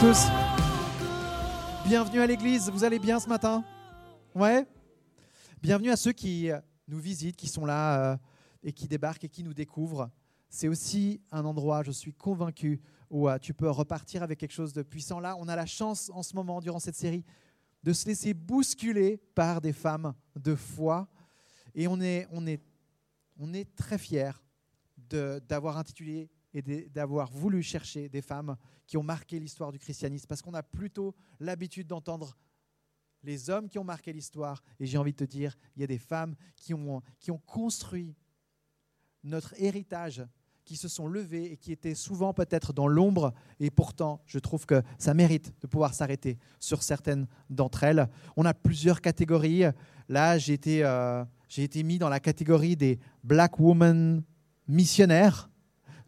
tous. Bienvenue à l'église. Vous allez bien ce matin? Ouais Bienvenue à ceux qui euh, nous visitent, qui sont là euh, et qui débarquent et qui nous découvrent. C'est aussi un endroit, je suis convaincu, où euh, tu peux repartir avec quelque chose de puissant. Là, on a la chance en ce moment, durant cette série, de se laisser bousculer par des femmes de foi. Et on est, on est, on est très fiers d'avoir intitulé et d'avoir voulu chercher des femmes qui ont marqué l'histoire du christianisme, parce qu'on a plutôt l'habitude d'entendre les hommes qui ont marqué l'histoire, et j'ai envie de te dire, il y a des femmes qui ont, qui ont construit notre héritage, qui se sont levées et qui étaient souvent peut-être dans l'ombre, et pourtant, je trouve que ça mérite de pouvoir s'arrêter sur certaines d'entre elles. On a plusieurs catégories. Là, j'ai été, euh, été mis dans la catégorie des Black Women missionnaires.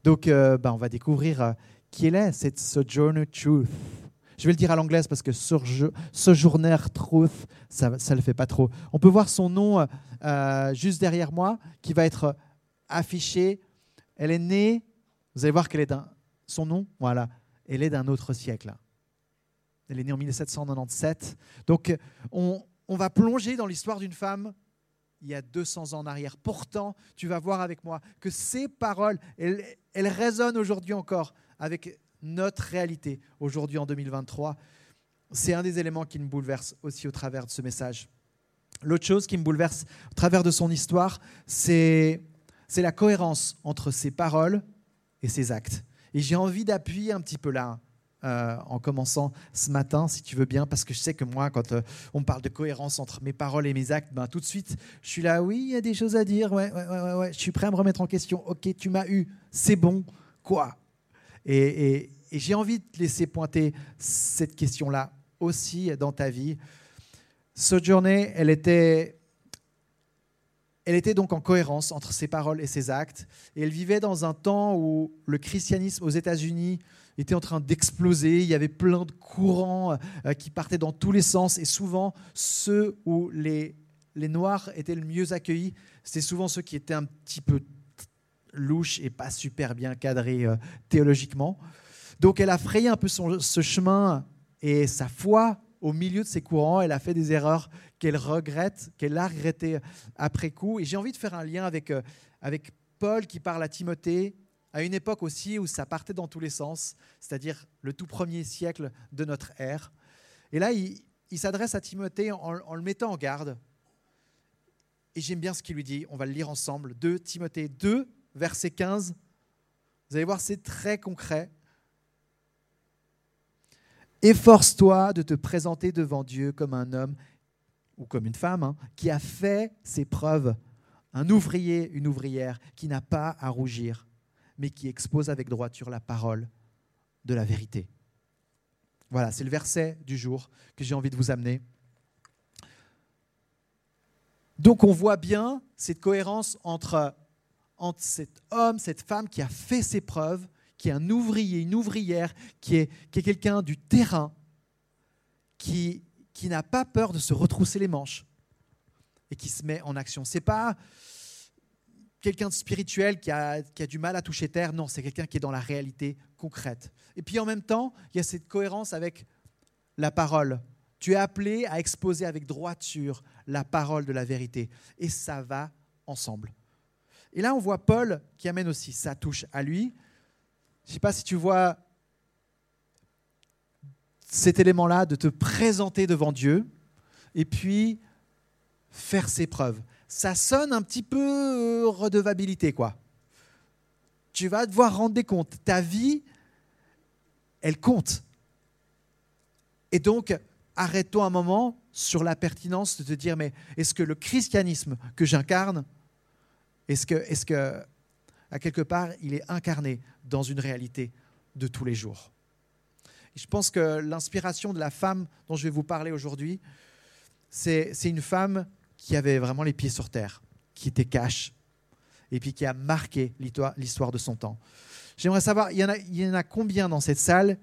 Donc, euh, ben, on va découvrir euh, qui elle est, cette Sojourner Truth. Je vais le dire à l'anglaise parce que Sojourner Truth, ça ne le fait pas trop. On peut voir son nom euh, juste derrière moi qui va être affiché. Elle est née, vous allez voir qu'elle est d'un. Son nom, voilà, elle est d'un autre siècle. Elle est née en 1797. Donc, on, on va plonger dans l'histoire d'une femme il y a 200 ans en arrière. Pourtant, tu vas voir avec moi que ces paroles, elles, résonnent aujourd'hui encore avec notre réalité, aujourd'hui en 2023. C'est un des éléments qui me bouleverse aussi au travers de ce message. L'autre chose qui me bouleverse au travers de son histoire, c'est la cohérence entre ses paroles et ses actes. Et j'ai envie d'appuyer un petit peu là. Euh, en commençant ce matin, si tu veux bien, parce que je sais que moi, quand euh, on parle de cohérence entre mes paroles et mes actes, ben, tout de suite, je suis là, oui, il y a des choses à dire, ouais, ouais, ouais, ouais, je suis prêt à me remettre en question. Ok, tu m'as eu, c'est bon, quoi? Et, et j'ai envie de te laisser pointer cette question-là aussi dans ta vie. Sojourner, elle était elle était donc en cohérence entre ses paroles et ses actes. Et elle vivait dans un temps où le christianisme aux États-Unis était en train d'exploser. Il y avait plein de courants euh, qui partaient dans tous les sens. Et souvent, ceux où les, les Noirs étaient le mieux accueillis, c'était souvent ceux qui étaient un petit peu louches et pas super bien cadrés euh, théologiquement. Donc elle a frayé un peu son, ce chemin et sa foi au milieu de ces courants. Elle a fait des erreurs qu'elle regrette, qu'elle a regrettées après coup. Et j'ai envie de faire un lien avec, euh, avec Paul qui parle à Timothée à une époque aussi où ça partait dans tous les sens, c'est-à-dire le tout premier siècle de notre ère. Et là, il, s'adresse à Timothée en, le mettant en garde. Et j'aime bien ce qu'il lui dit, on va le lire ensemble. 2 Timothée 2, verset 15. Vous allez voir, c'est très concret. Efforce-toi de te présenter devant Dieu comme un homme ou comme une femme hein, qui a fait ses preuves, un ouvrier, une ouvrière qui n'a pas à rougir, mais qui expose avec droiture la parole de la vérité. Voilà, c'est le verset du jour que j'ai envie de vous amener. Donc on voit bien cette cohérence entre, entre cet homme, cette femme qui a fait ses preuves, qui est un ouvrier, une ouvrière, qui est, qui est quelqu'un du terrain, qui, qui n'a pas peur de se retrousser les manches et qui se met en action. C'est pas quelqu'un de spirituel qui a, qui a, du mal à toucher terre, non, c'est quelqu'un qui est dans la réalité concrète. Et puis en même temps, il y a cette cohérence avec la parole. Tu es appelé à exposer avec droiture la parole de la vérité. Et ça va ensemble. Et là, on voit Paul qui amène aussi sa touche à lui. Je ne sais pas si tu vois cet élément-là de te présenter devant Dieu et puis faire ses preuves. Ça sonne un petit peu euh, redevabilité, quoi. Tu vas devoir rendre des comptes. Ta vie, elle compte. Et donc, arrête-toi un moment sur la pertinence de te dire, mais est-ce que le christianisme que j'incarne, est-ce que, est que à quelque part, il est incarné dans une réalité de tous les jours? je pense que l'inspiration de la femme dont je vais vous parler aujourd'hui, c'est une femme qui avait vraiment les pieds sur terre, qui était cash, et puis qui a marqué l'histoire de son temps. J'aimerais savoir, il y, en a, il y en a combien dans cette salle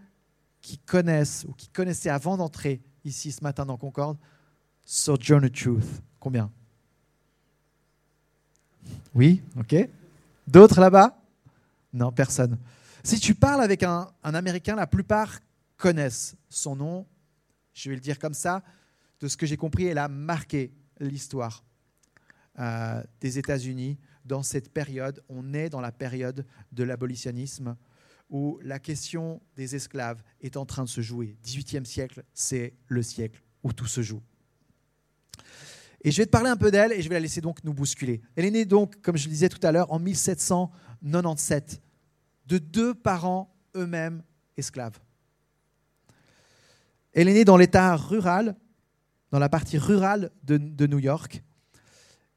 qui connaissent ou qui connaissaient avant d'entrer ici ce matin dans Concorde Sojourner Truth? Combien? Oui, ok. D'autres là-bas? Non, personne. Si tu parles avec un, Américain, la plupart connaissent son nom. Je vais le dire comme ça. De ce que j'ai compris, elle a marqué l'histoire euh, des États-Unis dans cette période. On est dans la période de l'abolitionnisme où la question des esclaves est en train de se jouer. 18e siècle, c'est le siècle où tout se joue. Et je vais te parler un peu d'elle et je vais la laisser donc nous bousculer. Elle est née donc, comme je le disais tout à l'heure, en 1797, de deux parents eux-mêmes esclaves. Elle est née dans l'état rural, dans la partie rurale de, New York.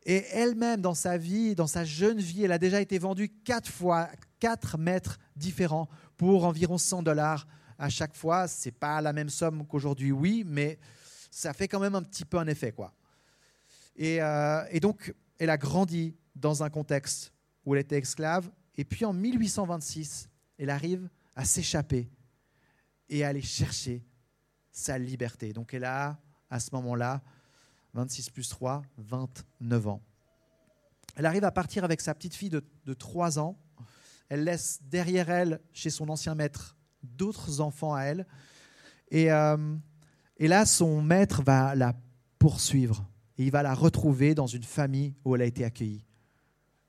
Et elle-même, dans sa vie, dans sa jeune vie, elle a déjà été vendue quatre fois, quatre maîtres différents pour environ 100 dollars à chaque fois. C'est pas la même somme qu'aujourd'hui, oui, mais ça fait quand même un petit peu un effet, quoi. Et, euh, et, donc, elle a grandi dans un contexte où elle était esclave. Et puis en 1826, elle arrive à s'échapper et à aller chercher sa liberté. Donc elle a, à ce moment-là, 26 plus 3, 29 ans. Elle arrive à partir avec sa petite fille de, de 3 ans. Elle laisse derrière elle, chez son ancien maître, d'autres enfants à elle. Et, euh, et là, son maître va la poursuivre et il va la retrouver dans une famille où elle a été accueillie.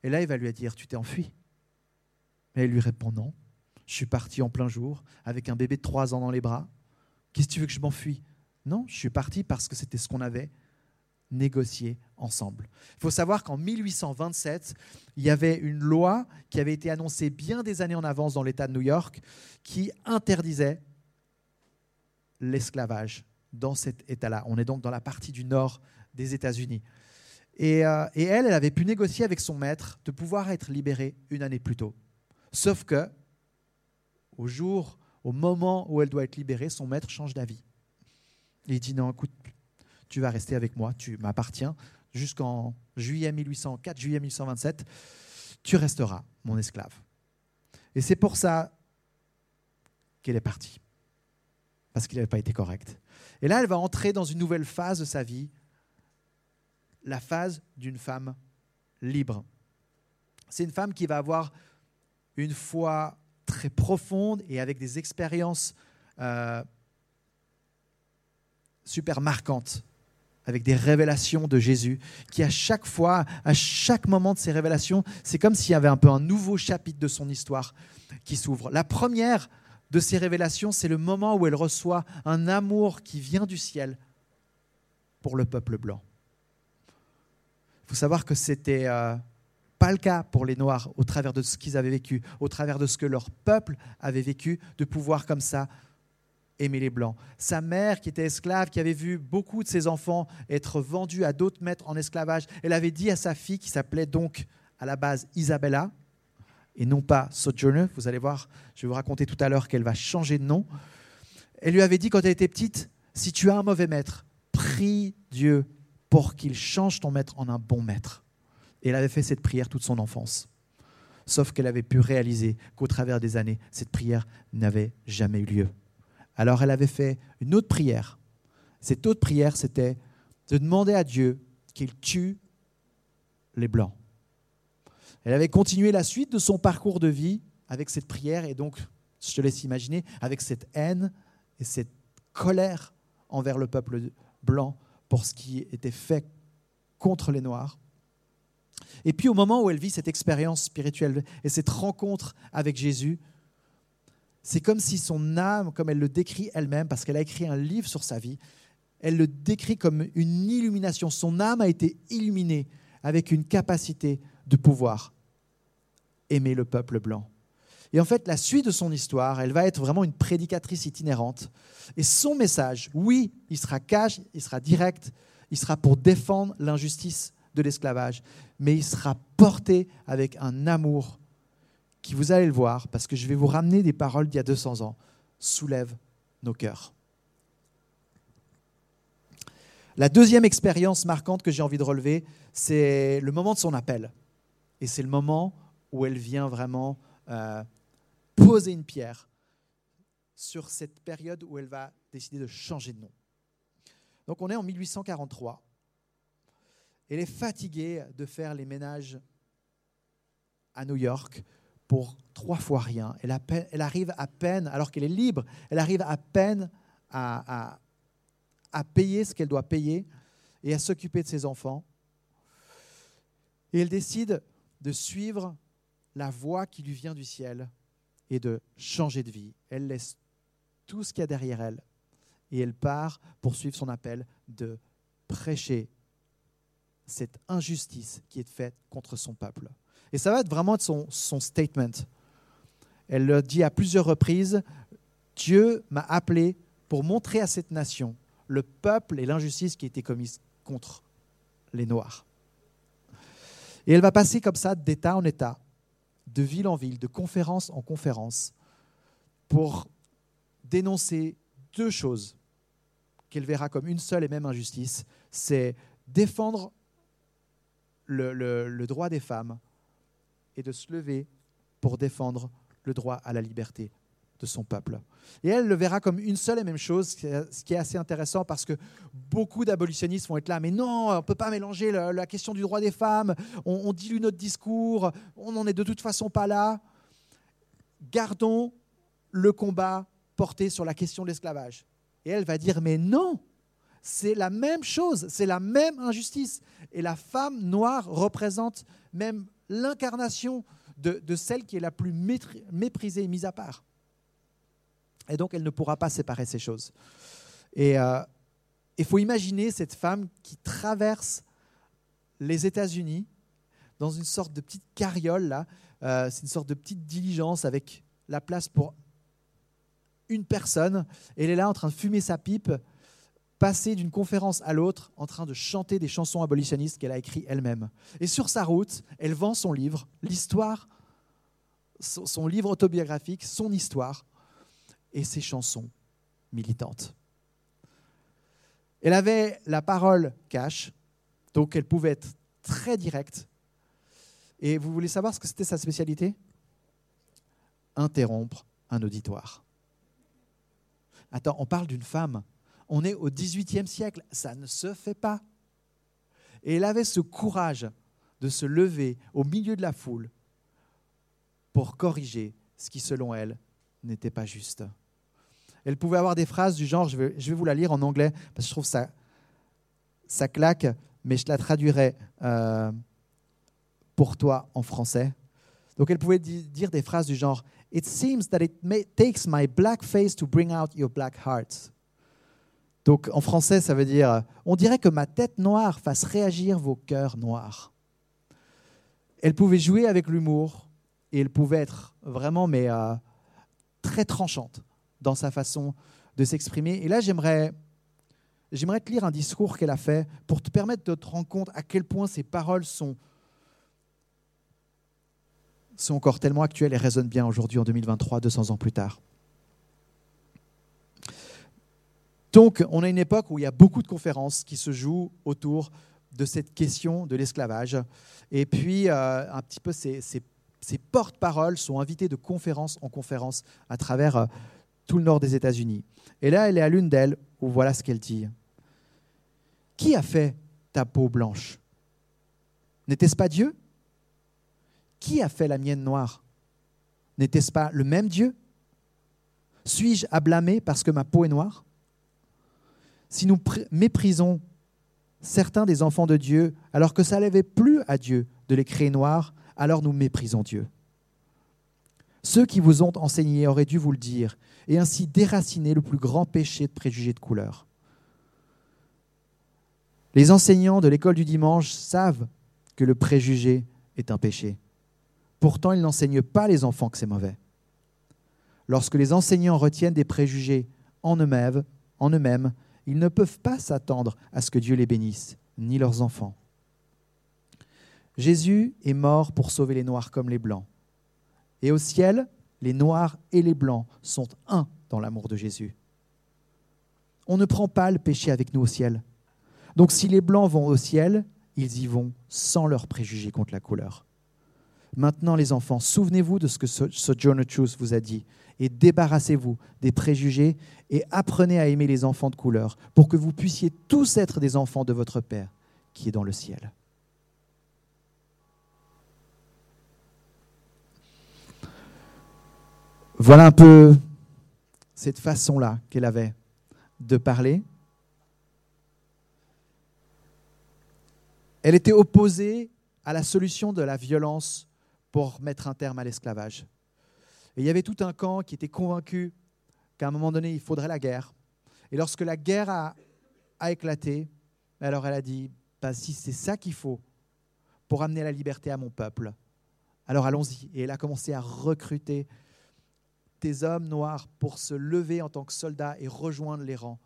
Et là, il va lui dire, tu t'es enfui Et elle lui répond, non, je suis parti en plein jour avec un bébé de trois ans dans les bras. Qu'est-ce que tu veux que je m'enfuis? Non, je suis parti parce que c'était ce qu'on avait négocié ensemble. Il faut savoir qu'en 1827, il y avait une loi qui avait été annoncée bien des années en avance dans l'État de New York qui interdisait l'esclavage dans cet État-là. On est donc dans la partie du nord des États-Unis. Et, euh, elle, elle avait pu négocier avec son maître de pouvoir être libérée une année plus tôt. Sauf que, au jour, au moment où elle doit être libérée, son maître change d'avis. Il dit non, écoute, tu vas rester avec moi, tu m'appartiens jusqu'en juillet 1804, juillet 1827, tu resteras mon esclave. Et c'est pour ça qu'elle est partie, parce qu'il n'avait pas été correct. Et là, elle va entrer dans une nouvelle phase de sa vie la phase d'une femme libre. C'est une femme qui va avoir une foi très profonde et avec des expériences euh, super marquantes, avec des révélations de Jésus, qui à chaque fois, à chaque moment de ces révélations, c'est comme s'il y avait un peu un nouveau chapitre de son histoire qui s'ouvre. La première de ces révélations, c'est le moment où elle reçoit un amour qui vient du ciel pour le peuple blanc. Il faut savoir que c'était euh, pas le cas pour les Noirs au travers de ce qu'ils avaient vécu, au travers de ce que leur peuple avait vécu, de pouvoir comme ça aimer les Blancs. Sa mère, qui était esclave, qui avait vu beaucoup de ses enfants être vendus à d'autres maîtres en esclavage, elle avait dit à sa fille, qui s'appelait donc à la base Isabella, et non pas Sojourner, vous allez voir, je vais vous raconter tout à l'heure qu'elle va changer de nom, elle lui avait dit quand elle était petite, si tu as un mauvais maître, prie Dieu pour qu'il change ton maître en un bon maître. Et elle avait fait cette prière toute son enfance. Sauf qu'elle avait pu réaliser qu'au travers des années, cette prière n'avait jamais eu lieu. Alors elle avait fait une autre prière. Cette autre prière, c'était de demander à Dieu qu'il tue les Blancs. Elle avait continué la suite de son parcours de vie avec cette prière et donc, je te laisse imaginer, avec cette haine et cette colère envers le peuple blanc pour ce qui était fait contre les Noirs. Et puis au moment où elle vit cette expérience spirituelle et cette rencontre avec Jésus, c'est comme si son âme, comme elle le décrit elle-même, parce qu'elle a écrit un livre sur sa vie, elle le décrit comme une illumination. Son âme a été illuminée avec une capacité de pouvoir aimer le peuple blanc. Et en fait, la suite de son histoire, elle va être vraiment une prédicatrice itinérante. Et son message, oui, il sera cash, il sera direct, il sera pour défendre l'injustice de l'esclavage, mais il sera porté avec un amour qui, vous allez le voir, parce que je vais vous ramener des paroles d'il y a 200 ans, soulève nos cœurs. La deuxième expérience marquante que j'ai envie de relever, c'est le moment de son appel. Et c'est le moment où elle vient vraiment euh, poser une pierre sur cette période où elle va décider de changer de nom. Donc on est en 1843. Elle est fatiguée de faire les ménages à New York pour trois fois rien. Elle, elle arrive à peine, alors qu'elle est libre, elle arrive à peine à, à, à payer ce qu'elle doit payer et à s'occuper de ses enfants. Et elle décide de suivre la voie qui lui vient du ciel et de changer de vie. Elle laisse tout ce qu'il y a derrière elle et elle part pour suivre son appel de prêcher cette injustice qui est faite contre son peuple. Et ça va être vraiment son, son statement. Elle le dit à plusieurs reprises, Dieu m'a appelé pour montrer à cette nation le peuple et l'injustice qui a été commise contre les Noirs. Et elle va passer comme ça d'État en État, de ville en ville, de conférence en conférence, pour dénoncer deux choses qu'elle verra comme une seule et même injustice, c'est défendre le, le, droit des femmes et de se lever pour défendre le droit à la liberté de son peuple. Et elle le verra comme une seule et même chose, ce qui est assez intéressant parce que beaucoup d'abolitionnistes vont être là, mais non, on ne peut pas mélanger la, question du droit des femmes, on, dilue notre discours, on n'en est de toute façon pas là. Gardons le combat porté sur la question de l'esclavage. Et elle va dire, mais non, c'est la même chose, c'est la même injustice. Et la femme noire représente même l'incarnation de, celle qui est la plus méprisée et mise à part. Et donc, elle ne pourra pas séparer ces choses. Et il euh, faut imaginer cette femme qui traverse les États-Unis dans une sorte de petite carriole, là. Euh, c'est une sorte de petite diligence avec la place pour une personne. Elle est là en train de fumer sa pipe, passer d'une conférence à l'autre, en train de chanter des chansons abolitionnistes qu'elle a écrites elle-même. Et sur sa route, elle vend son livre, l'histoire, son livre autobiographique, son histoire et ses chansons militantes. Elle avait la parole cash, donc elle pouvait être très directe. Et vous voulez savoir ce que c'était sa spécialité? Interrompre un auditoire. Attends, on parle d'une femme. On est au XVIIIe siècle, ça ne se fait pas. Et elle avait ce courage de se lever au milieu de la foule pour corriger ce qui, selon elle, n'était pas juste. Elle pouvait avoir des phrases du genre, je vais, vous la lire en anglais, parce que je trouve ça, ça claque, mais je la traduirai euh, pour toi en français. Donc elle pouvait dire des phrases du genre, It seems that it takes my black face to bring out your black heart. Donc en français, ça veut dire, on dirait que ma tête noire fasse réagir vos cœurs noirs. Elle pouvait jouer avec l'humour et elle pouvait être vraiment mais euh, très tranchante dans sa façon de s'exprimer. Et là, j'aimerais, j'aimerais te lire un discours qu'elle a fait pour te permettre de te rendre compte à quel point ces paroles sont, sont encore tellement actuelles et résonnent bien aujourd'hui en 2023, 200 ans plus tard. Donc, on a une époque où il y a beaucoup de conférences qui se jouent autour de cette question de l'esclavage. Et puis, euh, un petit peu, ces, ces, ces porte-paroles sont invités de conférence en conférence à travers euh, tout le nord des États-Unis. Et là, elle est à l'une d'elles, où voilà ce qu'elle dit. Qui a fait ta peau blanche? N'était-ce pas Dieu? Qui a fait la mienne noire? N'était-ce pas le même Dieu? Suis-je à blâmer parce que ma peau est noire? Si nous méprisons certains des enfants de Dieu, alors que ça n'avait plus à Dieu de les créer noirs, alors nous méprisons Dieu. Ceux qui vous ont enseigné auraient dû vous le dire, et ainsi déraciner le plus grand péché de préjugés de couleur. Les enseignants de l'école du dimanche savent que le préjugé est un péché. Pourtant, ils n'enseignent pas les enfants que c'est mauvais. Lorsque les enseignants retiennent des préjugés en eux-mêmes, en eux-mêmes, ils ne peuvent pas s'attendre à ce que Dieu les bénisse, ni leurs enfants. Jésus est mort pour sauver les noirs comme les blancs. Et au ciel, les noirs et les blancs sont un dans l'amour de Jésus. On ne prend pas le péché avec nous au ciel. Donc si les blancs vont au ciel, ils y vont sans leurs préjugés contre la couleur. Maintenant, les enfants, souvenez-vous de ce que Sojourner Truth vous a dit et débarrassez-vous des préjugés et apprenez à aimer les enfants de couleur pour que vous puissiez tous être des enfants de votre Père qui est dans le ciel. Voilà un peu cette façon-là qu'elle avait de parler. Elle était opposée à la solution de la violence pour mettre un terme à l'esclavage. Et il y avait tout un camp qui était convaincu qu'à un moment donné, il faudrait la guerre. Et lorsque la guerre a, éclaté, alors elle a dit, bah, si c'est ça qu'il faut pour amener la liberté à mon peuple, alors allons-y. Et elle a commencé à recruter des hommes noirs pour se lever en tant que soldats et rejoindre les rangs.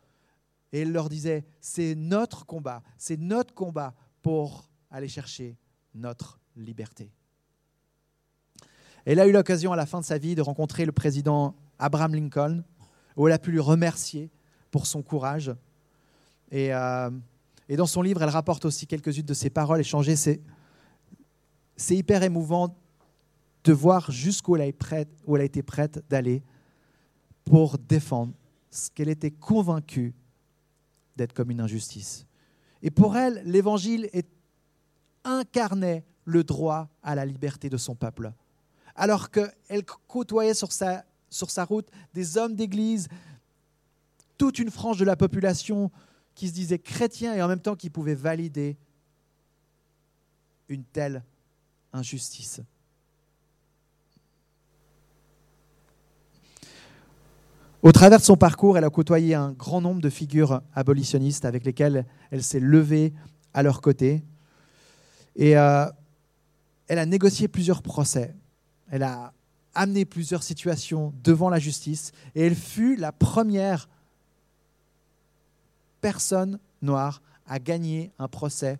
Et elle leur disait, c'est notre combat, c'est notre combat pour aller chercher notre liberté. Elle a eu l'occasion à la fin de sa vie de rencontrer le président Abraham Lincoln, où elle a pu lui remercier pour son courage. Et, euh, dans son livre, elle rapporte aussi quelques-unes de ses paroles échangées. C'est, c'est hyper émouvant de voir jusqu'où elle, elle a été prête d'aller pour défendre ce qu'elle était convaincue d'être comme une injustice. Et pour elle, l'évangile incarnait le droit à la liberté de son peuple. Alors qu'elle côtoyait sur sa, route des hommes d'église, toute une frange de la population qui se disait chrétien et en même temps qui pouvait valider une telle injustice. Au travers de son parcours, elle a côtoyé un grand nombre de figures abolitionnistes avec lesquelles elle s'est levée à leur côté. Et euh, elle a négocié plusieurs procès. Elle a amené plusieurs situations devant la justice. Et elle fut la première personne noire à gagner un procès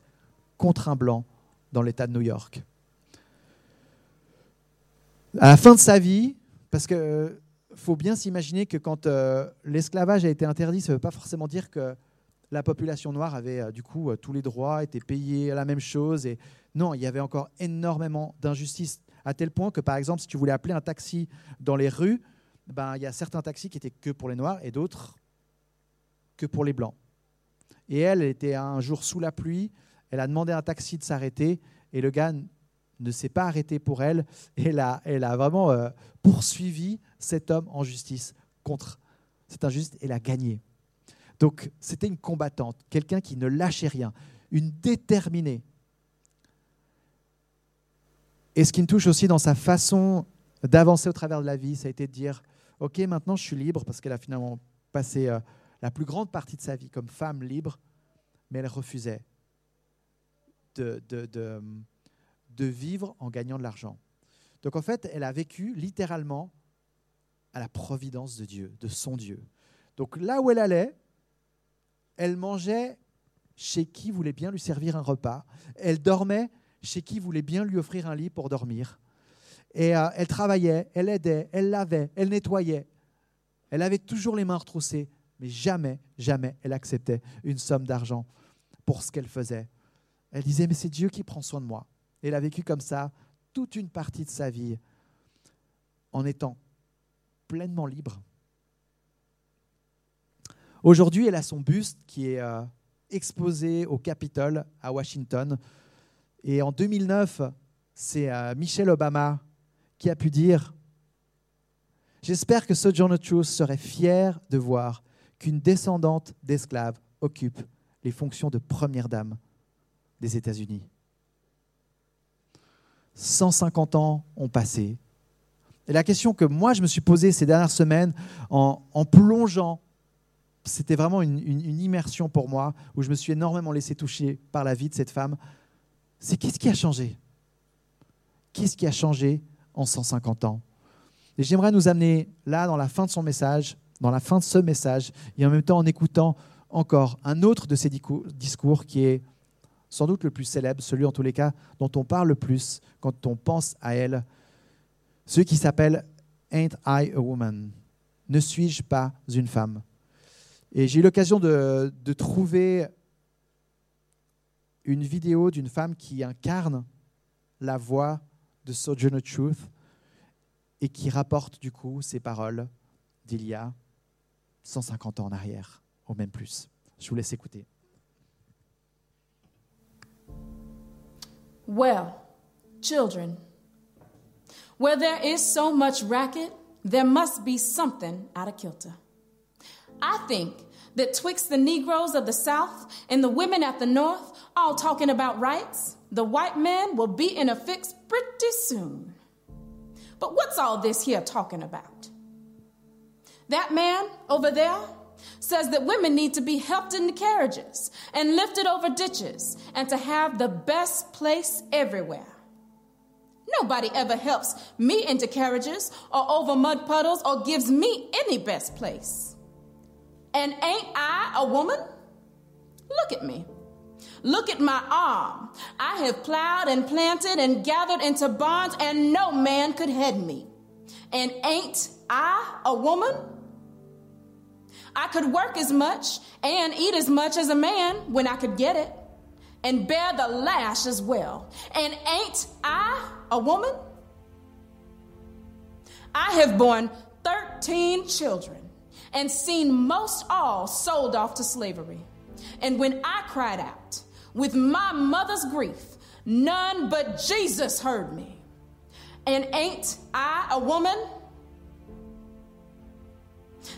contre un blanc dans l'État de New York. À la fin de sa vie, parce que faut bien s'imaginer que quand euh, l'esclavage a été interdit, ça ne veut pas forcément dire que la population noire avait euh, du coup euh, tous les droits, était payée à la même chose. Et non, il y avait encore énormément d'injustices, à tel point que par exemple, si tu voulais appeler un taxi dans les rues, ben, il y a certains taxis qui étaient que pour les noirs et d'autres que pour les blancs. Et elle, elle était un jour sous la pluie, elle a demandé à un taxi de s'arrêter et le gars ne s'est pas arrêté pour elle. Et elle a, elle a vraiment euh, poursuivi cet homme en justice contre cette injustice et l'a gagné. Donc c'était une combattante, quelqu'un qui ne lâchait rien, une déterminée. Et ce qui me touche aussi dans sa façon d'avancer au travers de la vie, ça a été de dire, OK, maintenant je suis libre, parce qu'elle a finalement passé euh, la plus grande partie de sa vie comme femme libre, mais elle refusait de, de, vivre en gagnant de l'argent. Donc en fait, elle a vécu littéralement à la providence de Dieu, de son Dieu. Donc là où elle allait, elle mangeait chez qui voulait bien lui servir un repas. Elle dormait chez qui voulait bien lui offrir un lit pour dormir. Et euh, elle travaillait, elle aidait, elle lavait, elle nettoyait. Elle avait toujours les mains retroussées, mais jamais, jamais elle acceptait une somme d'argent pour ce qu'elle faisait. Elle disait, mais c'est Dieu qui prend soin de moi. Elle a vécu comme ça toute une partie de sa vie en étant pleinement libre. Aujourd'hui, elle a son buste qui est euh, exposé au Capitole à Washington. Et en 2009, c'est euh, Michelle Obama qui a pu dire J'espère que Sojourner Truth serait fier de voir qu'une descendante d'esclaves occupe les fonctions de première dame des États-Unis. 150 ans ont passé. Et la question que moi je me suis posée ces dernières semaines en, plongeant, c'était vraiment une, une, immersion pour moi, où je me suis énormément laissé toucher par la vie de cette femme, c'est qu'est-ce qui a changé? Qu'est-ce qui a changé en 150 ans? Et j'aimerais nous amener là, dans la fin de son message, dans la fin de ce message, et en même temps en écoutant encore un autre de ses discours qui est sans doute le plus célèbre, celui en tous les cas dont on parle le plus quand on pense à elle, celui qui s'appelle Ain't I a Woman? Ne suis-je pas une femme? Et j'ai eu l'occasion de, de trouver une vidéo d'une femme qui incarne la voix de Sojourner Truth et qui rapporte du coup ces paroles d'il y a 150 ans en arrière, ou même plus. Je vous laisse écouter. Well, children, where there is so much racket there must be something out of kilter. I think that twixt the Negroes of the South and the women at the North all talking about rights, the white man will be in a fix pretty soon. But what's all this here talking about? That man over there says that women need to be helped into carriages and lifted over ditches and to have the best place everywhere. Nobody ever helps me into carriages or over mud puddles or gives me any best place. And ain't I a woman? Look at me. Look at my arm. I have plowed and planted and gathered into barns, and no man could head me. And ain't I a woman? I could work as much and eat as much as a man when I could get it, and bear the lash as well. And ain't I a woman? I have borne 13 children and seen most all sold off to slavery. And when I cried out with my mother's grief, none but Jesus heard me. And ain't I a woman?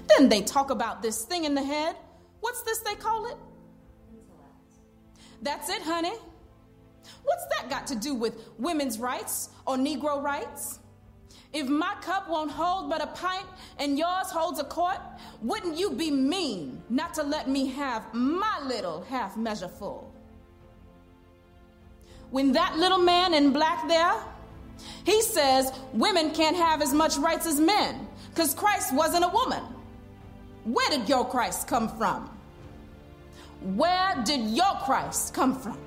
Then they talk about this thing in the head. What's this they call it? That's it, honey. What's that got to do with women's rights or Negro rights? If my cup won't hold but a pint and yours holds a quart, wouldn't you be mean not to let me have my little half measure full? When that little man in black there, he says women can't have as much rights as men because Christ wasn't a woman. Where did your Christ come from? Where did your Christ come from?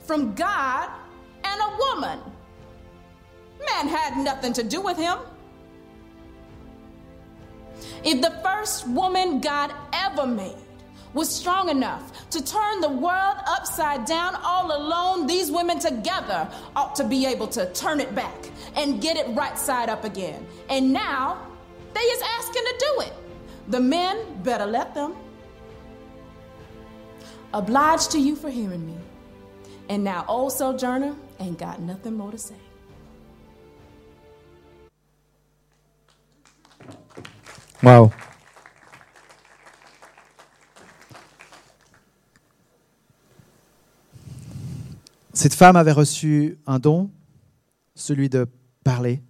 From God and a woman. Man had nothing to do with him. If the first woman God ever made was strong enough to turn the world upside down all alone, these women together ought to be able to turn it back and get it right side up again. And now they is asking to do it. The men better let them. Obliged to you for hearing me. And now, old sojourner ain't got nothing more to say. Wow. Cette femme avait reçu un don, celui de parler,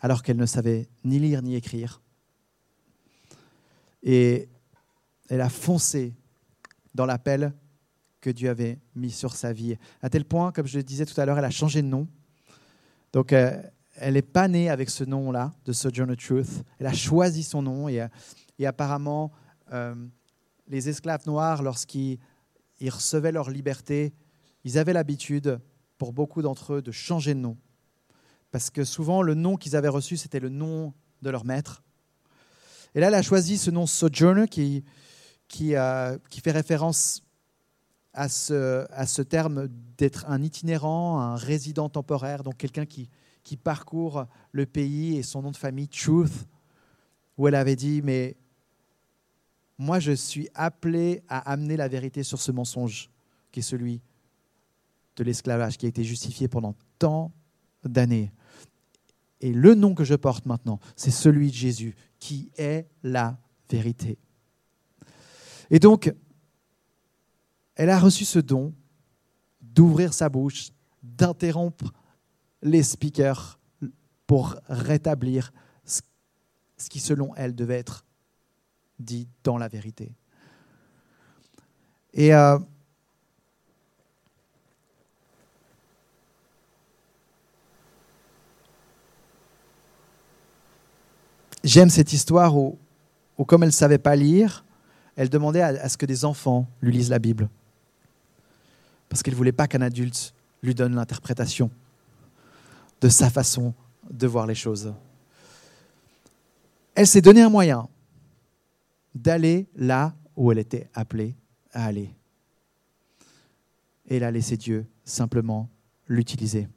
alors qu'elle ne savait ni lire ni écrire. Et elle a foncé dans l'appel que Dieu avait mis sur sa vie. À tel point, comme je le disais tout à l'heure, elle a changé de nom. Donc, euh, elle n'est pas née avec ce nom-là, de Sojourner Truth. Elle a choisi son nom et, et apparemment, euh, les esclaves noirs, lorsqu'ils ils recevaient leur liberté, ils avaient l'habitude, pour beaucoup d'entre eux, de changer de nom. Parce que souvent, le nom qu'ils avaient reçu, c'était le nom de leur maître. Et là, elle a choisi ce nom Sojourner qui, qui, euh, qui fait référence à ce, à ce terme d'être un itinérant, un résident temporaire, donc quelqu'un qui, qui parcourt le pays et son nom de famille, Truth, où elle avait dit, mais moi je suis appelé à amener la vérité sur ce mensonge qui est celui de l'esclavage, qui a été justifié pendant tant d'années. Et le nom que je porte maintenant, c'est celui de Jésus, qui est la vérité. Et donc, elle a reçu ce don d'ouvrir sa bouche, d'interrompre les speakers pour rétablir ce qui, selon elle, devait être dit dans la vérité. Et euh, j'aime cette histoire où, comme elle ne savait pas lire, elle demandait à, à, ce que des enfants lui lisent la Bible. Parce qu'elle ne voulait pas qu'un adulte lui donne l'interprétation de sa façon de voir les choses. Elle s'est donné un moyen d'aller là où elle était appelée à aller. Et elle a laissé Dieu simplement l'utiliser.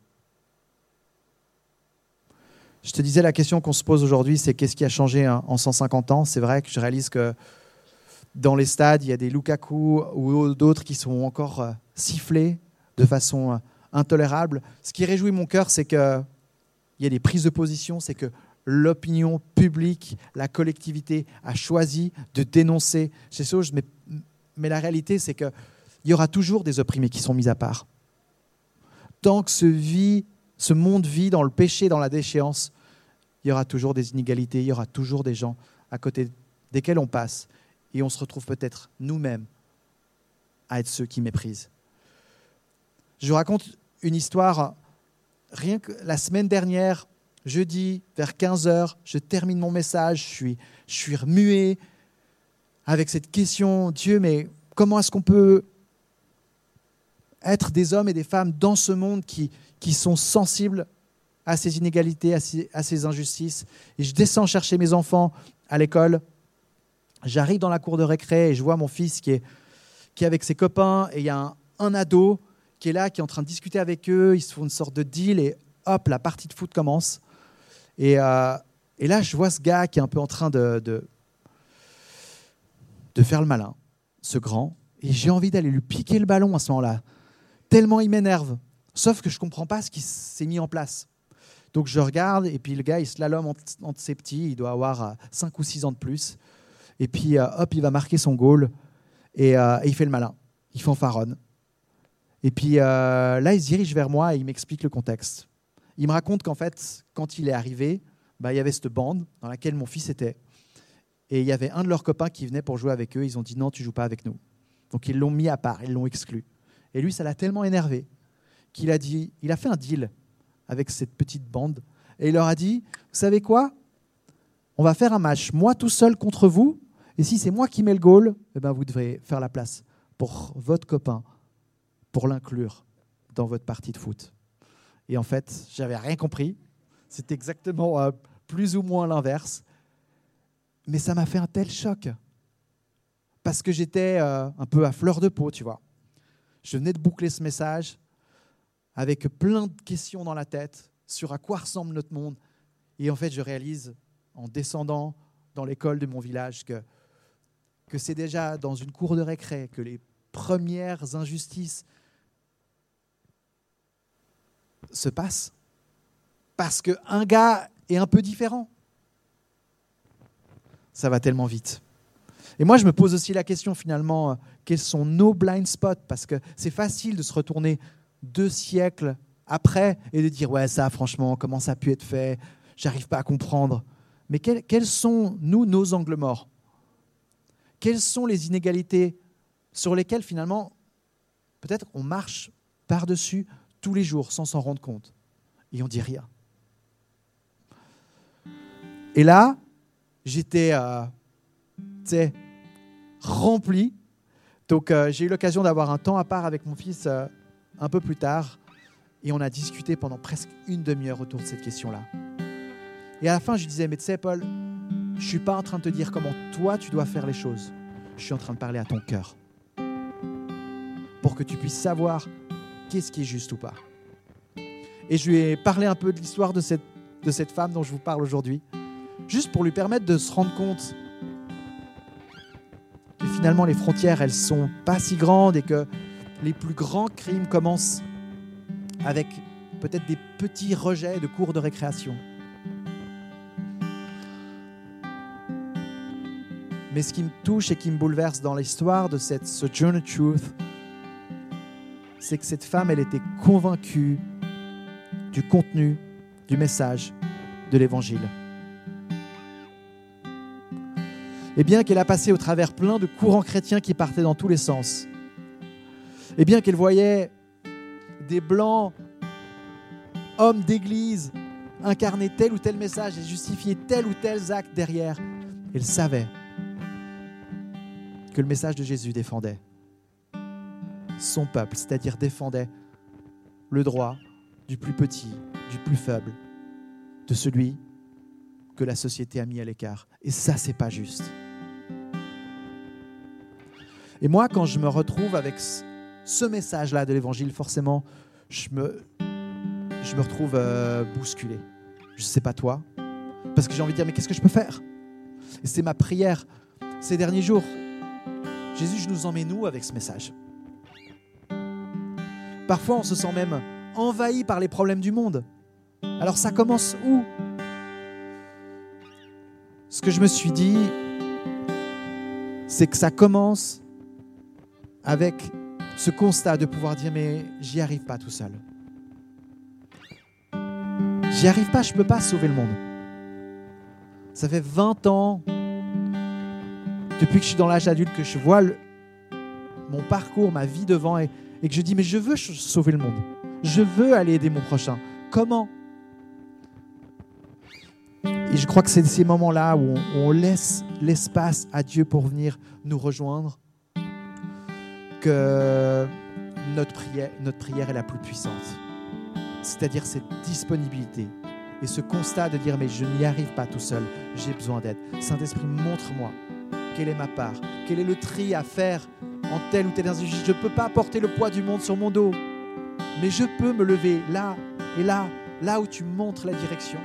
Je te disais, la question qu'on se pose aujourd'hui, c'est qu'est-ce qui a changé en 150 ans? C'est vrai que je réalise que dans les stades, il y a des Lukaku ou d'autres qui sont encore euh, sifflés de façon euh, intolérable. Ce qui réjouit mon cœur, c'est qu'il y a des prises de position, c'est que l'opinion publique, la collectivité a choisi de dénoncer ces choses. Mais, la réalité, c'est qu'il y aura toujours des opprimés qui sont mis à part. Tant que ce, vit, ce monde vit dans le péché, dans la déchéance, il y aura toujours des inégalités, il y aura toujours des gens à côté desquels on passe. Et on se retrouve peut-être nous-mêmes à être ceux qui méprisent. Je vous raconte une histoire. Rien que la semaine dernière, jeudi, vers 15h, je termine mon message, je suis, je suis remué avec cette question, Dieu, mais comment est-ce qu'on peut être des hommes et des femmes dans ce monde qui, qui sont sensibles à ces inégalités, à ces, injustices? Et je descends chercher mes enfants à l'école, j'arrive dans la cour de récré et je vois mon fils qui est, qui est avec ses copains et il y a un, un ado qui est là, qui est en train de discuter avec eux, ils se font une sorte de deal et hop, la partie de foot commence. Et, euh, là, je vois ce gars qui est un peu en train de, faire le malin, ce grand, et j'ai envie d'aller lui piquer le ballon à ce moment-là, tellement il m'énerve. Sauf que je ne comprends pas ce qui s'est mis en place. Donc je regarde, et puis le gars, il slalom entre, ses petits, il doit avoir 5 euh, ou 6 ans de plus. Et puis, euh, hop, il va marquer son goal, et, et il fait le malin, il fanfaronne. Et puis euh, là, il se dirige vers moi et il m'explique le contexte. Il me raconte qu'en fait, quand il est arrivé, bah, il y avait cette bande dans laquelle mon fils était. Et il y avait un de leurs copains qui venait pour jouer avec eux. Ils ont dit non, tu joues pas avec nous. Donc ils l'ont mis à part, ils l'ont exclu. Et lui, ça l'a tellement énervé qu'il a dit, il a fait un deal avec cette petite bande et il leur a dit, vous savez quoi? On va faire un match, moi tout seul contre vous. Et si c'est moi qui mets le goal, eh ben vous devez faire la place pour votre copain pour l'inclure dans votre partie de foot. Et en fait, j'avais rien compris. C'est exactement euh, plus ou moins l'inverse. Mais ça m'a fait un tel choc. Parce que j'étais euh, un peu à fleur de peau, tu vois. Je venais de boucler ce message avec plein de questions dans la tête sur à quoi ressemble notre monde. Et en fait, je réalise, en descendant dans l'école de mon village, que, que c'est déjà dans une cour de récré que les premières injustices se passe parce qu'un gars est un peu différent. Ça va tellement vite. Et moi, je me pose aussi la question finalement, euh, quels sont nos blind spots? Parce que c'est facile de se retourner deux siècles après et de dire, ouais, ça, franchement, comment ça a pu être fait? J'arrive pas à comprendre. Mais quels, quels sont, nous, nos angles morts? Quelles sont les inégalités sur lesquelles finalement, peut-être on marche par-dessus tous les jours sans s'en rendre compte. Et on dit rien. Et là, j'étais euh, rempli. Donc euh, j'ai eu l'occasion d'avoir un temps à part avec mon fils euh, un peu plus tard. Et on a discuté pendant presque une demi-heure autour de cette question-là. Et à la fin, je disais, mais tu sais, Paul, je ne suis pas en train de te dire comment toi tu dois faire les choses. Je suis en train de parler à ton cœur. Pour que tu puisses savoir qu'est-ce qui est juste ou pas. Et je lui ai parlé un peu de l'histoire de cette, de cette femme dont je vous parle aujourd'hui, juste pour lui permettre de se rendre compte que finalement les frontières, elles sont pas si grandes et que les plus grands crimes commencent avec peut-être des petits rejets de cours de récréation. Mais ce qui me touche et qui me bouleverse dans l'histoire de cette Sojourner Truth, c'est que cette femme, elle était convaincue du contenu du message de l'Évangile. Et bien qu'elle a passé au travers plein de courants chrétiens qui partaient dans tous les sens, et bien qu'elle voyait des blancs hommes d'église incarner tel ou tel message et justifier tel ou tel acte derrière, elle savait que le message de Jésus défendait son peuple, c'est-à-dire défendait le droit du plus petit, du plus faible, de celui que la société a mis à l'écart. Et ça, c'est pas juste. Et moi, quand je me retrouve avec ce message-là de l'Évangile, forcément, je me, je me retrouve euh, bousculé. Je ne sais pas toi, parce que j'ai envie de dire, mais qu'est-ce que je peux faire? Et c'est ma prière ces derniers jours. Jésus, je nous emmène où avec ce message? Parfois, on se sent même envahi par les problèmes du monde. Alors ça commence où? Ce que je me suis dit, c'est que ça commence avec ce constat de pouvoir dire mais j'y arrive pas tout seul. J'y arrive pas, je peux pas sauver le monde. Ça fait 20 ans, depuis que je suis dans l'âge adulte, que je vois mon parcours, ma vie devant et que je dis mais je veux sauver le monde. Je veux aller aider mon prochain. Comment? Et je crois que c'est ces moments-là où on, laisse l'espace à Dieu pour venir nous rejoindre que notre prière, notre prière est la plus puissante. C'est-à-dire cette disponibilité et ce constat de dire mais je n'y arrive pas tout seul, j'ai besoin d'aide. Saint-Esprit, montre-moi quelle est ma part, quel est le tri à faire en telle ou telle injustice. Je ne peux pas porter le poids du monde sur mon dos, mais je peux me lever là et là, là où tu montres la direction.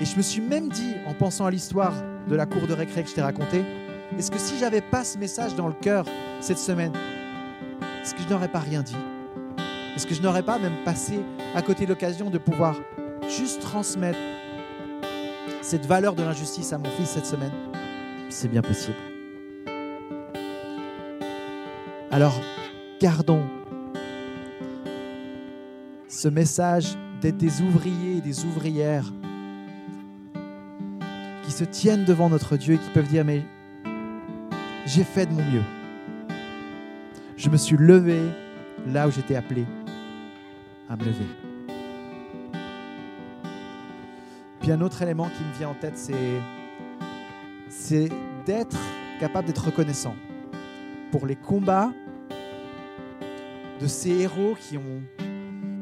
Et je me suis même dit, en pensant à l'histoire de la cour de récré que je t'ai racontée, est-ce que si j'avais pas ce message dans le cœur cette semaine, est-ce que je n'aurais pas rien dit? Est-ce que je n'aurais pas même passé à côté de l'occasion de pouvoir juste transmettre cette valeur de l'injustice à mon fils cette semaine? C'est bien possible. Alors, gardons ce message d'être des ouvriers et des ouvrières se tiennent devant notre Dieu et qui peuvent dire, mais j'ai fait de mon mieux. Je me suis levé là où j'étais appelé à me lever. Puis un autre élément qui me vient en tête, c'est, c'est d'être capable d'être reconnaissant pour les combats de ces héros qui, ont,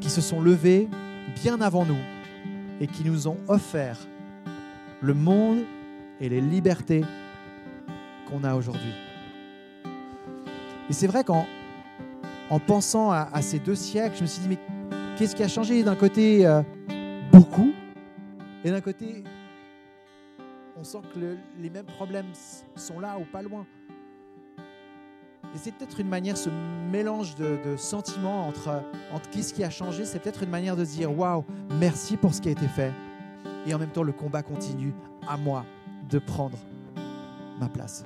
qui se sont levés bien avant nous et qui nous ont offert le monde et les libertés qu'on a aujourd'hui. Et c'est vrai qu'en en pensant à, ces deux siècles, je me suis dit, mais qu'est-ce qui a changé D'un côté, euh, beaucoup, et d'un côté, on sent que les mêmes problèmes sont là ou pas loin. Et c'est peut-être une manière, ce mélange de, sentiments entre, entre qu'est-ce qui a changé, c'est peut-être une manière de se dire, waouh, merci pour ce qui a été fait et en même temps le combat continue à moi de prendre ma place.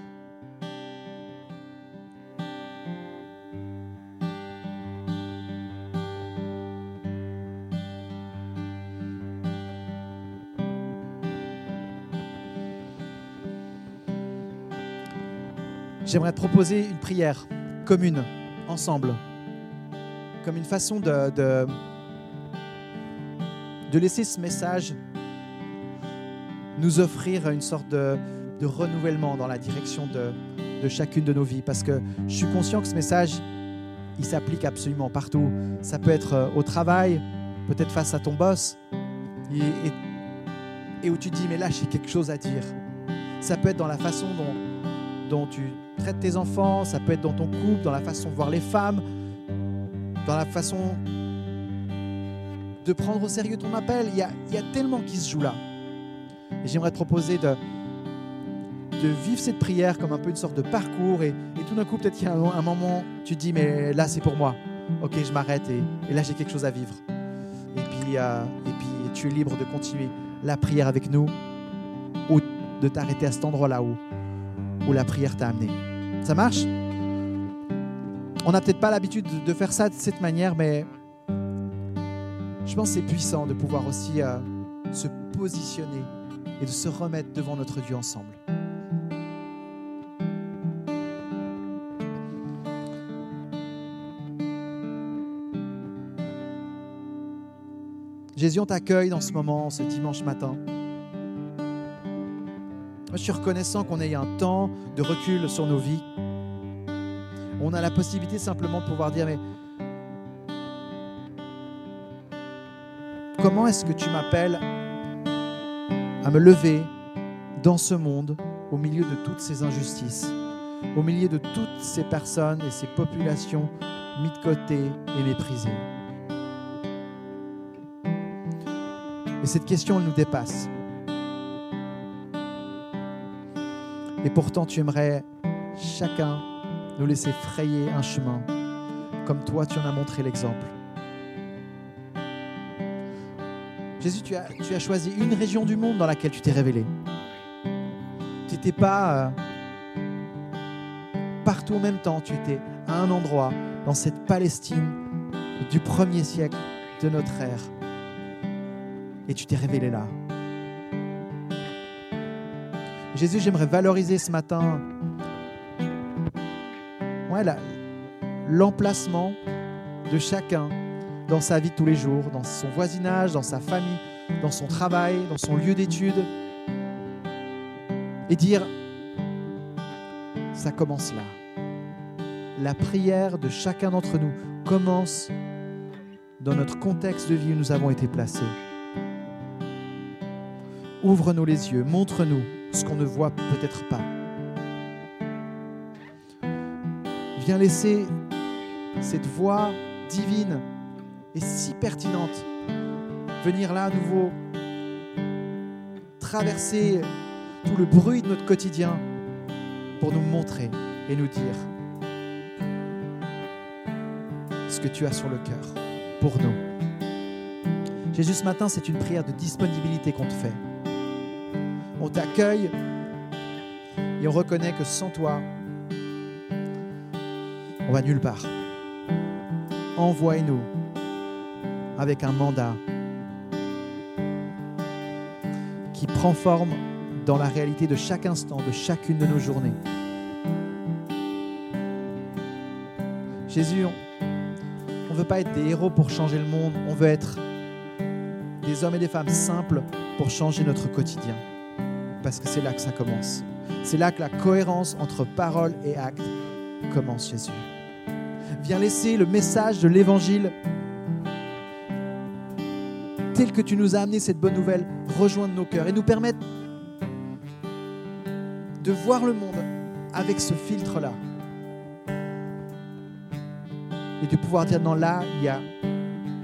J'aimerais te proposer une prière commune, ensemble, comme une façon de, de, de laisser ce message nous offrir une sorte de, renouvellement dans la direction de, chacune de nos vies. Parce que je suis conscient que ce message, il s'applique absolument partout. Ça peut être euh, au travail, peut-être face à ton boss, et, où tu dis, mais là, j'ai quelque chose à dire. Ça peut être dans la façon dont, dont tu traites tes enfants, ça peut être dans ton couple, dans la façon de voir les femmes, dans la façon de prendre au sérieux ton appel. Il y a, il y a tellement qui se joue là. Et j'aimerais te proposer de, vivre cette prière comme un peu une sorte de parcours. Et, tout d'un coup, peut-être qu'il y a un, moment, tu te dis, mais là, c'est pour moi. Ok, je m'arrête et, là, j'ai quelque chose à vivre. Et puis, et puis, tu es libre de continuer la prière avec nous ou de t'arrêter à cet endroit-là où, où la prière t'a amené. Ça marche? On n'a peut-être pas l'habitude de faire ça de cette manière, mais je pense que c'est puissant de pouvoir aussi euh, se positionner et de se remettre devant notre Dieu ensemble. Jésus, on t'accueille dans ce moment, ce dimanche matin. Je suis reconnaissant qu'on ait un temps de recul sur nos vies. On a la possibilité simplement de pouvoir dire, mais comment est-ce que tu m'appelles à me lever dans ce monde au milieu de toutes ces injustices, au milieu de toutes ces personnes et ces populations mises de côté et méprisées? Et cette question, elle nous dépasse. Et pourtant, tu aimerais chacun nous laisser frayer un chemin, comme toi tu en as montré l'exemple. Jésus, tu as, choisi une région du monde dans laquelle tu t'es révélé. Tu n'étais pas euh, partout en même temps, tu étais à un endroit, dans cette Palestine du premier siècle de notre ère. Et tu t'es révélé là. Jésus, j'aimerais valoriser ce matin l'emplacement de chacun dans sa vie de tous les jours, dans son voisinage, dans sa famille, dans son travail, dans son lieu d'étude. Et dire, ça commence là. La prière de chacun d'entre nous commence dans notre contexte de vie où nous avons été placés. Ouvre-nous les yeux, montre-nous ce qu'on ne voit peut-être pas. Viens laisser cette voix divine et si pertinente venir là à nouveau traverser tout le bruit de notre quotidien pour nous montrer et nous dire ce que tu as sur le cœur pour nous. Jésus, ce matin, c'est une prière de disponibilité qu'on te fait. On t'accueille et on reconnaît que sans toi, on va nulle part. Envoie-nous avec un mandat qui prend forme dans la réalité de chaque instant, de chacune de nos journées. Jésus, on ne veut pas être des héros pour changer le monde, on veut être des hommes et des femmes simples pour changer notre quotidien. Parce que c'est là que ça commence. C'est là que la cohérence entre parole et acte commence, Jésus. Viens laisser le message de l'Évangile tel que tu nous as amené cette bonne nouvelle rejoindre nos cœurs et nous permettre de voir le monde avec ce filtre-là. Et de pouvoir dire, non, là, il y a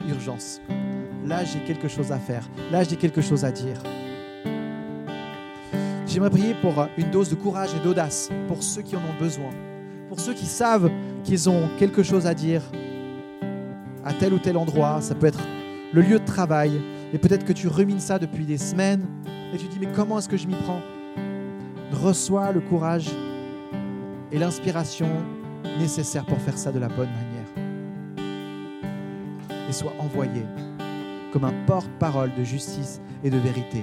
urgence. Là, j'ai quelque chose à faire. Là, j'ai quelque chose à dire. J'aimerais prier pour une dose de courage et d'audace pour ceux qui en ont besoin. Pour ceux qui savent qu'ils ont quelque chose à dire à tel ou tel endroit. Ça peut être le lieu de travail. Et peut-être que tu rumines ça depuis des semaines et tu dis mais comment est-ce que je m'y prends? Reçois le courage et l'inspiration nécessaires pour faire ça de la bonne manière. Et sois envoyé comme un porte-parole de justice et de vérité